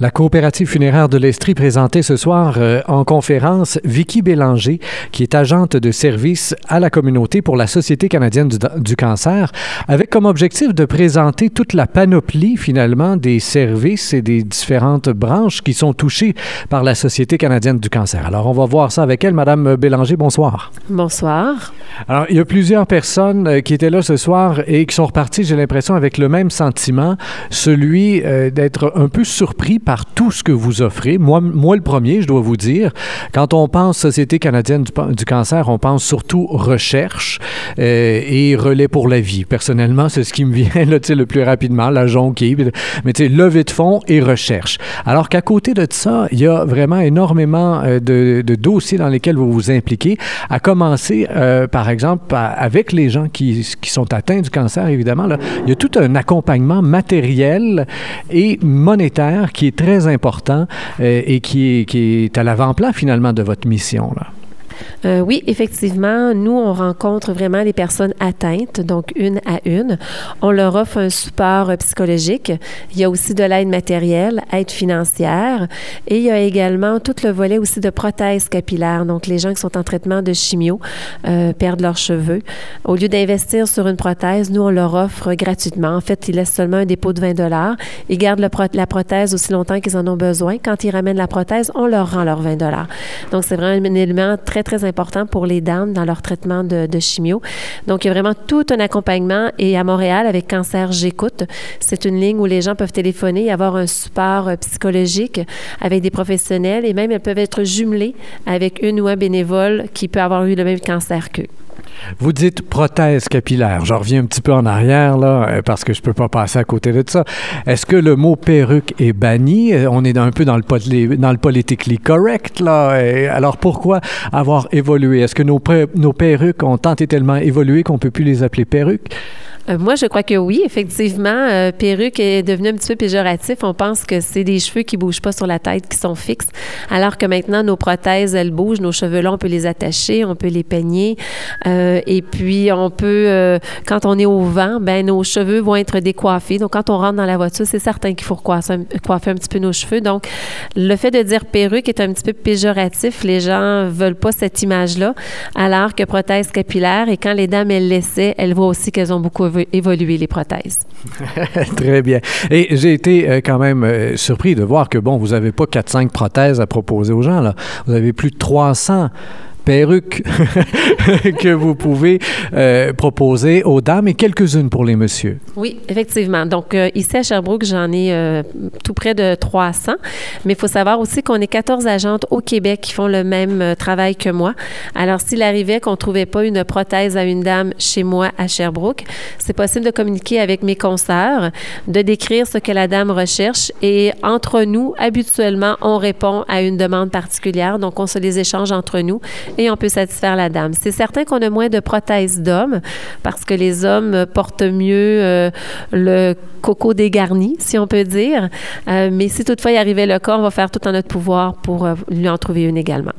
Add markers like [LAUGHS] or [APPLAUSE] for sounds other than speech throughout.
La coopérative funéraire de l'Estrie présentait ce soir euh, en conférence Vicky Bélanger, qui est agente de service à la communauté pour la Société canadienne du, du, cancer, avec comme objectif de présenter toute la panoplie finalement des services et des différentes branches qui sont touchées par la Société canadienne du cancer. Alors on va voir ça avec elle. Madame Bélanger, bonsoir. Bonsoir. Alors il y a plusieurs personnes euh, qui étaient là ce soir et qui sont reparties, j'ai l'impression, avec le même sentiment, celui euh, d'être un peu surpris par tout ce que vous offrez. Moi, le premier, je dois vous dire, quand on pense Société canadienne du, cancer, on pense surtout recherche euh, et relais pour la vie. Personnellement, c'est ce qui me vient le plus rapidement, la jonquille. Mais tu sais, levée de fonds et recherche. Alors qu'à côté de ça, il y a vraiment énormément euh, de, de, dossiers dans lesquels vous vous impliquez, à commencer, euh, par exemple, avec les gens qui, sont atteints du cancer, évidemment. Il y a tout un accompagnement matériel et monétaire qui est très important euh, et qui est, qui est à l'avant-plan finalement de votre mission. Là. Euh, oui, effectivement, nous, on rencontre vraiment les personnes atteintes, donc une à une. On leur offre un support psychologique. Il y a aussi de l'aide matérielle, aide financière, et il y a également tout le volet aussi de prothèses capillaires. Donc, les gens qui sont en traitement de chimio euh, perdent leurs cheveux. Au lieu d'investir sur une prothèse, nous, on leur offre gratuitement. En fait, ils laissent seulement un dépôt de 20 dollars. Ils gardent la prothèse aussi longtemps qu'ils en ont besoin. Quand ils ramènent la prothèse, on leur rend leurs 20 dollars. Donc, c'est vraiment un élément très, très important pour les dames dans leur traitement de, de, chimio. Donc, il y a vraiment tout un accompagnement. Et à Montréal, avec Cancer J'écoute, c'est une ligne où les gens peuvent téléphoner et avoir un support psychologique avec des professionnels et même elles peuvent être jumelées avec une ou un bénévole qui peut avoir eu le même cancer qu'eux. Vous dites prothèse capillaire. Je reviens un petit peu en arrière, là, parce que je ne peux pas passer à côté de ça. Est-ce que le mot perruque est banni? On est un peu dans le, dans politically correct, là. Alors, pourquoi avoir évolué? Est-ce que nos, nos perruques ont tant et tellement évolué qu'on ne peut plus les appeler perruques? Euh, moi, je crois que oui, effectivement. Euh, perruque est devenu un petit peu péjoratif. On pense que c'est des cheveux qui bougent pas sur la tête, qui sont fixes, alors que maintenant, nos prothèses, elles bougent. Nos cheveux là, on peut les attacher, on peut les peigner. Euh, et puis, on peut, euh, quand on est au vent, ben nos cheveux vont être décoiffés. Donc, quand on rentre dans la voiture, c'est certain qu'il faut coiffer un, petit peu nos cheveux. Donc, le fait de dire perruque est un petit peu péjoratif. Les gens veulent pas cette image-là, alors que prothèse capillaire, et quand les dames, elles l'essaient, elles voient aussi qu'elles ont beaucoup évoluer les prothèses. [LAUGHS] Très bien. Et j'ai été euh, quand même euh, surpris de voir que, bon, vous n'avez pas 4-5 prothèses à proposer aux gens, là. Vous avez plus de 300 perruques [LAUGHS] que vous pouvez euh, proposer aux dames et quelques-unes pour les messieurs. Oui, effectivement. Donc, euh, ici à Sherbrooke, j'en ai euh, tout près de 300. Mais il faut savoir aussi qu'on est 14 agentes au Québec qui font le même travail que moi. Alors, s'il arrivait qu'on ne trouvait pas une prothèse à une dame chez moi à Sherbrooke, c'est possible de communiquer avec mes consoeurs, de décrire ce que la dame recherche et entre nous, habituellement, on répond à une demande particulière. Donc, on se les échange entre nous et on peut satisfaire la dame. C'est certain qu'on a moins de prothèses d'hommes parce que les hommes portent mieux euh, le coco dégarni, si on peut dire. Euh, mais si toutefois il arrivait le cas, on va faire tout en notre pouvoir pour euh, lui en trouver une également.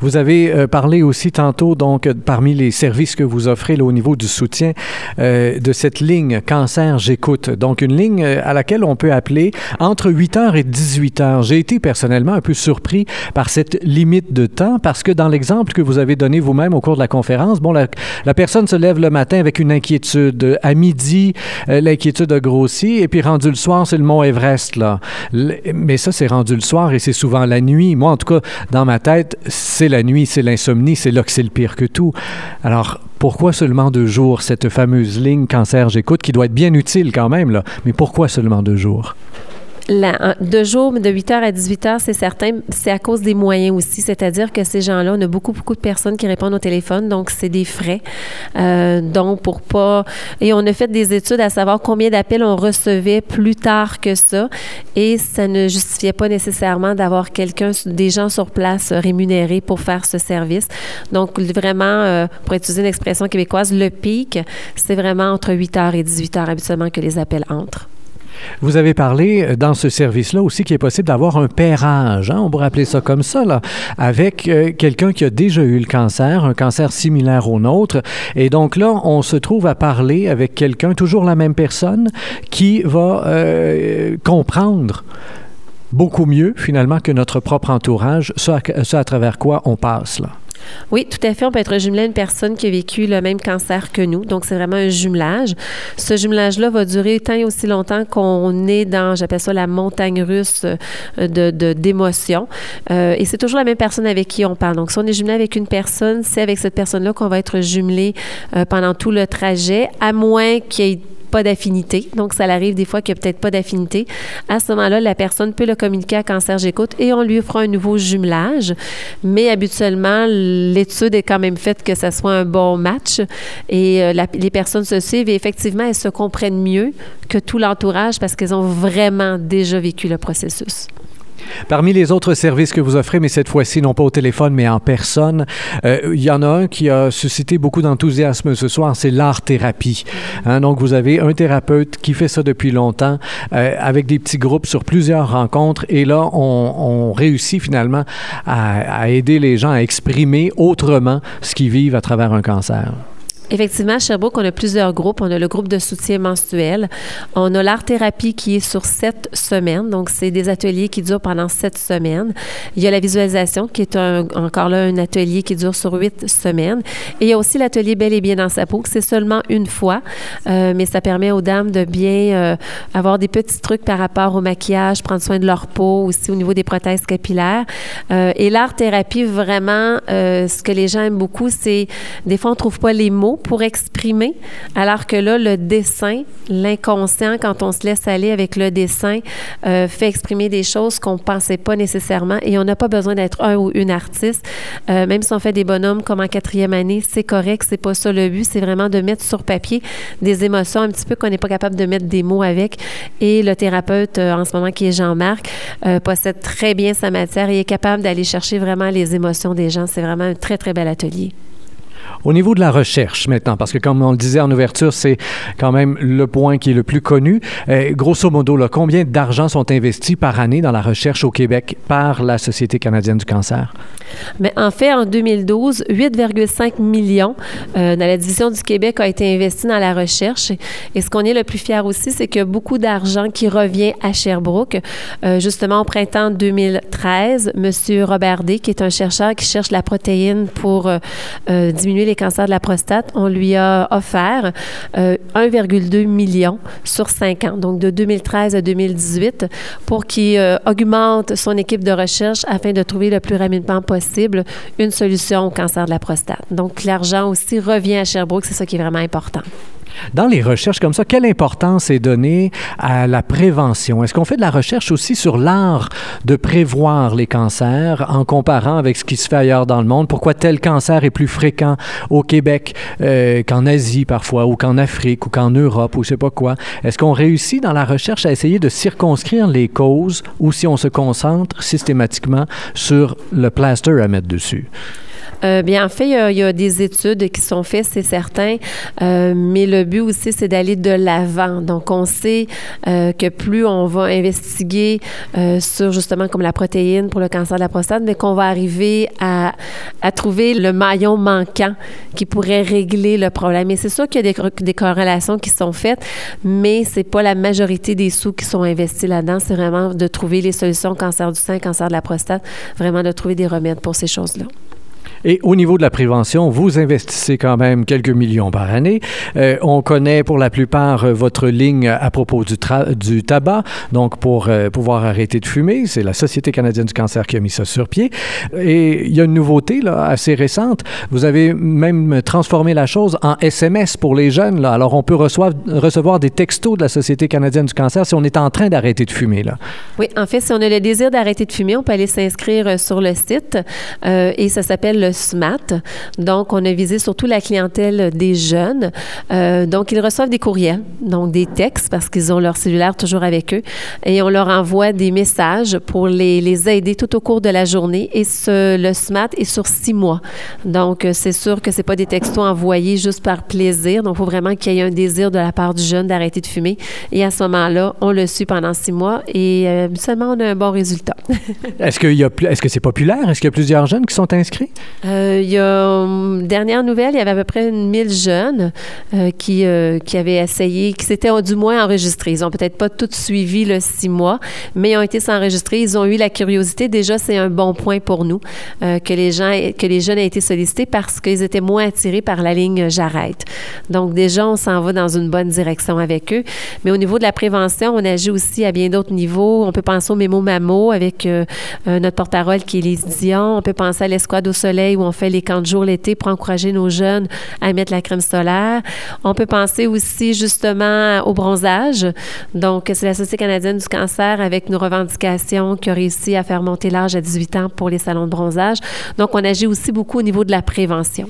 Vous avez euh, parlé aussi tantôt, donc, parmi les services que vous offrez au niveau du soutien, euh, de cette ligne Cancer J'écoute. Donc, une ligne à laquelle on peut appeler entre 8 heures et 18 heures. J'ai été personnellement un peu surpris par cette limite de temps parce que dans l'exemple que vous avez donné vous-même au cours de la conférence, bon, la, personne se lève le matin avec une inquiétude. À midi, euh, l'inquiétude a grossi et puis rendu le soir, c'est le mont Everest, là. Mais ça, c'est rendu le soir et c'est souvent la nuit. Moi, en tout cas, dans ma tête, la nuit, c'est l'insomnie, c'est là que c'est le pire que tout. Alors, pourquoi seulement deux jours, cette fameuse ligne Cancer J'écoute, qui doit être bien utile quand même, mais pourquoi seulement deux jours? La, de jour, de 8 h à 18 h, c'est certain, c'est à cause des moyens aussi. C'est-à-dire que ces gens-là, on a beaucoup, beaucoup de personnes qui répondent au téléphone, donc c'est des frais. Euh, donc, pour pas. Et on a fait des études à savoir combien d'appels on recevait plus tard que ça. Et ça ne justifiait pas nécessairement d'avoir quelqu'un, des gens sur place rémunérés pour faire ce service. Donc, vraiment, euh, pour utiliser une expression québécoise, le pic, c'est vraiment entre 8 h et 18 h habituellement que les appels entrent. Vous avez parlé dans ce service-là aussi qu'il est possible d'avoir un pairage, hein, on pourrait appeler ça comme ça, là, avec euh, quelqu'un qui a déjà eu le cancer, un cancer similaire au nôtre. Et donc là, on se trouve à parler avec quelqu'un, toujours la même personne, qui va euh, comprendre beaucoup mieux finalement que notre propre entourage, ce à, travers quoi on passe là. Oui, tout à fait. On peut être jumelé à une personne qui a vécu le même cancer que nous. Donc, c'est vraiment un jumelage. Ce jumelage-là va durer tant et aussi longtemps qu'on est dans, j'appelle ça la montagne russe de, d'émotions. Euh, et c'est toujours la même personne avec qui on parle. Donc, si on est jumelé avec une personne, c'est avec cette personne-là qu'on va être jumelé euh, pendant tout le trajet, à moins qu'il y ait pas d'affinité. Donc, ça arrive des fois qu'il n'y a peut-être pas d'affinité. À ce moment-là, la personne peut le communiquer à Cancer J'écoute et on lui fera un nouveau jumelage. Mais habituellement, l'étude est quand même faite que ça soit un bon match et euh, les personnes se suivent et effectivement, elles se comprennent mieux que tout l'entourage parce qu'elles ont vraiment déjà vécu le processus. Parmi les autres services que vous offrez, mais cette fois-ci non pas au téléphone, mais en personne, euh, il y en a un qui a suscité beaucoup d'enthousiasme ce soir, c'est l'art-thérapie. Hein, donc, vous avez un thérapeute qui fait ça depuis longtemps, euh, avec des petits groupes sur plusieurs rencontres, et là, on, réussit finalement à, à aider les gens à exprimer autrement ce qu'ils vivent à travers un cancer. Effectivement, à Sherbrooke, on a plusieurs groupes. On a le groupe de soutien mensuel. On a l'art-thérapie qui est sur sept semaines. Donc, c'est des ateliers qui durent pendant sept semaines. Il y a la visualisation qui est encore là un atelier qui dure sur huit semaines. Et il y a aussi l'atelier Bel et bien dans sa peau, c'est seulement une fois, euh, mais ça permet aux dames de bien euh, avoir des petits trucs par rapport au maquillage, prendre soin de leur peau, aussi au niveau des prothèses capillaires. Euh, et l'art-thérapie, vraiment, ce que les gens aiment beaucoup, c'est des fois, on trouve pas les mots pour exprimer, alors que là, le dessin, l'inconscient, quand on se laisse aller avec le dessin, euh, fait exprimer des choses qu'on ne pensait pas nécessairement. Et on n'a pas besoin d'être un ou une artiste. Euh, même si on fait des bonhommes comme en quatrième année, c'est correct, c'est pas ça le but. C'est vraiment de mettre sur papier des émotions un petit peu qu'on n'est pas capable de mettre des mots avec. Et le thérapeute, euh, en ce moment, qui est Jean-Marc, possède très bien sa matière et est capable d'aller chercher vraiment les émotions des gens. C'est vraiment un très, très bel atelier. Au niveau de la recherche maintenant, parce que comme on le disait en ouverture, c'est quand même le point qui est le plus connu. Euh, grosso modo, là, combien d'argent sont investis par année dans la recherche au Québec par la Société canadienne du cancer? Mais en fait, en 2012, 8,5 millions euh, dans la division du Québec a été investi dans la recherche. Et ce qu'on est le plus fier aussi, c'est a beaucoup d'argent qui revient à Sherbrooke. Euh, justement, au printemps 2013, M. Robert D., qui est un chercheur qui cherche la protéine pour euh, diminuer les cancers de la prostate, on lui a offert 1,2 million sur 5 ans, donc de 2013 à 2018, pour qu'il augmente son équipe de recherche afin de trouver le plus rapidement possible une solution au cancer de la prostate. Donc, l'argent aussi revient à Sherbrooke, c'est ça qui est vraiment important. Dans les recherches comme ça, quelle importance est donnée à la prévention? Est-ce qu'on fait de la recherche aussi sur l'art de prévoir les cancers en comparant avec ce qui se fait ailleurs dans le monde? Pourquoi tel cancer est plus fréquent au Québec euh, qu'en Asie parfois, ou qu'en Afrique, ou qu'en Europe, ou je sais pas quoi? Est-ce qu'on réussit dans la recherche à essayer de circonscrire les causes ou si on se concentre systématiquement sur le plaster à mettre dessus? Euh, bien, en fait, il y, a, des études qui sont faites, c'est certain, euh, mais le but aussi, c'est d'aller de l'avant. Donc, on sait euh, que plus on va investiguer sur justement comme la protéine pour le cancer de la prostate, mais qu'on va arriver à, à, trouver le maillon manquant qui pourrait régler le problème. Et c'est sûr qu'il y a des, des, corrélations qui sont faites, mais c'est pas la majorité des sous qui sont investis là-dedans. C'est vraiment de trouver les solutions cancer du sein, cancer de la prostate, vraiment de trouver des remèdes pour ces choses-là. Et au niveau de la prévention, vous investissez quand même quelques millions par année. Euh, on connaît pour la plupart euh, votre ligne à propos du, tabac, donc pour euh, pouvoir arrêter de fumer. C'est la Société canadienne du cancer qui a mis ça sur pied. Et il y a une nouveauté là, assez récente. Vous avez même transformé la chose en SMS pour les jeunes. Alors on peut recevoir des textos de la Société canadienne du cancer si on est en train d'arrêter de fumer. Là. Oui, en fait, si on a le désir d'arrêter de fumer, on peut aller s'inscrire sur le site et ça s'appelle le SMAT. Donc, on a visé surtout la clientèle des jeunes. Euh, donc, ils reçoivent des courriels, donc des textes, parce qu'ils ont leur cellulaire toujours avec eux, et on leur envoie des messages pour les, aider tout au cours de la journée. Et ce, le SMAT est sur six mois. Donc, euh, c'est sûr que c'est pas des textos envoyés juste par plaisir. Donc, il faut vraiment qu'il y ait un désir de la part du jeune d'arrêter de fumer. Et à ce moment-là, on le suit pendant six mois et euh, seulement on a un bon résultat. [LAUGHS] est-ce que c'est populaire? Est-ce qu'il y a plusieurs jeunes qui sont inscrits? Euh, il y a, hum, dernière nouvelle, il y avait à peu près 1000 jeunes euh, qui, euh, qui avaient essayé, qui s'étaient du moins enregistrés. Ils n'ont peut-être pas tous suivi le six mois, mais ils ont été s'enregistrer. Ils ont eu la curiosité. Déjà, c'est un bon point pour nous que les gens, que les jeunes aient été sollicités parce qu'ils étaient moins attirés par la ligne J'arrête. Donc, déjà, on s'en va dans une bonne direction avec eux. Mais au niveau de la prévention, on agit aussi à bien d'autres niveaux. On peut penser au Mémo Mamo avec notre porte-parole qui est Lise Dion. On peut penser à l'escouade au où on fait les camps de jour l'été pour encourager nos jeunes à mettre la crème solaire. On peut penser aussi justement au bronzage. Donc, c'est la Société canadienne du cancer avec nos revendications qui a réussi à faire monter l'âge à 18 ans pour les salons de bronzage. Donc, on agit aussi beaucoup au niveau de la prévention.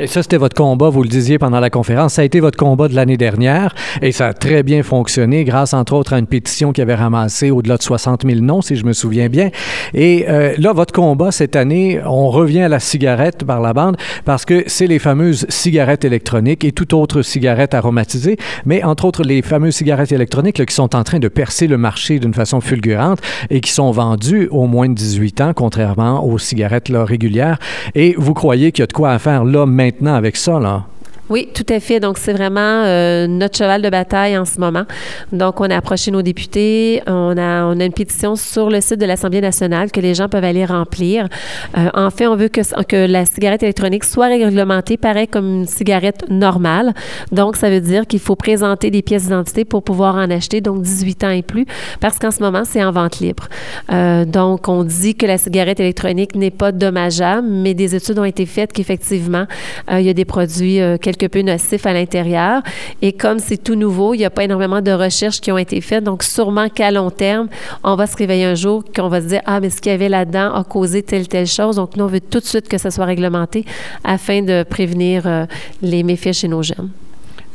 Et ça, c'était votre combat, vous le disiez pendant la conférence. Ça a été votre combat de l'année dernière et ça a très bien fonctionné grâce, entre autres, à une pétition qui avait ramassé au-delà de 60 000 noms, si je me souviens bien. Et euh, là, votre combat cette année, on revient à la cigarette par la bande parce que c'est les fameuses cigarettes électroniques et toute autre cigarette aromatisée, mais entre autres les fameuses cigarettes électroniques là, qui sont en train de percer le marché d'une façon fulgurante et qui sont vendues au moins de 18 ans, contrairement aux cigarettes là, régulières. Et vous croyez qu'il y a de quoi à faire là maintenant maintenant avec ça, là. Oui, tout à fait. Donc, c'est vraiment euh, notre cheval de bataille en ce moment. Donc, on a approché nos députés. On a, une pétition sur le site de l'Assemblée nationale que les gens peuvent aller remplir. Euh, en fait, on veut que, la cigarette électronique soit réglementée pareil comme une cigarette normale. Donc, ça veut dire qu'il faut présenter des pièces d'identité pour pouvoir en acheter, donc 18 ans et plus, parce qu'en ce moment, c'est en vente libre. Euh, donc, on dit que la cigarette électronique n'est pas dommageable, mais des études ont été faites qu'effectivement, il y a des produits, quelque peu nocif à l'intérieur. Et comme c'est tout nouveau, il n'y a pas énormément de recherches qui ont été faites. Donc, sûrement qu'à long terme, on va se réveiller un jour qu'on va se dire, ah, mais ce qu'il y avait là-dedans a causé telle, telle chose. Donc, nous, on veut tout de suite que ça soit réglementé afin de prévenir euh, les méfaits chez nos jeunes.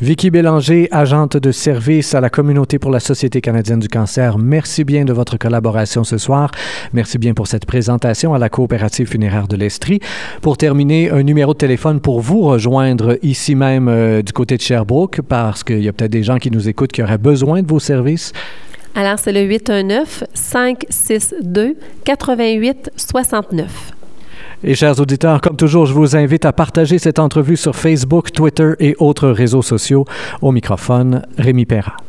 Vicky Bélanger, agente de service à la communauté pour la Société canadienne du cancer, merci bien de votre collaboration ce soir. Merci bien pour cette présentation à la coopérative funéraire de l'Estrie. Pour terminer, un numéro de téléphone pour vous rejoindre ici même euh, du côté de Sherbrooke, parce qu'il y a peut-être des gens qui nous écoutent qui auraient besoin de vos services. Alors, c'est le 819-562-8869. Et chers auditeurs, comme toujours, je vous invite à partager cette entrevue sur Facebook, Twitter et autres réseaux sociaux. Au microphone, Rémi Perra.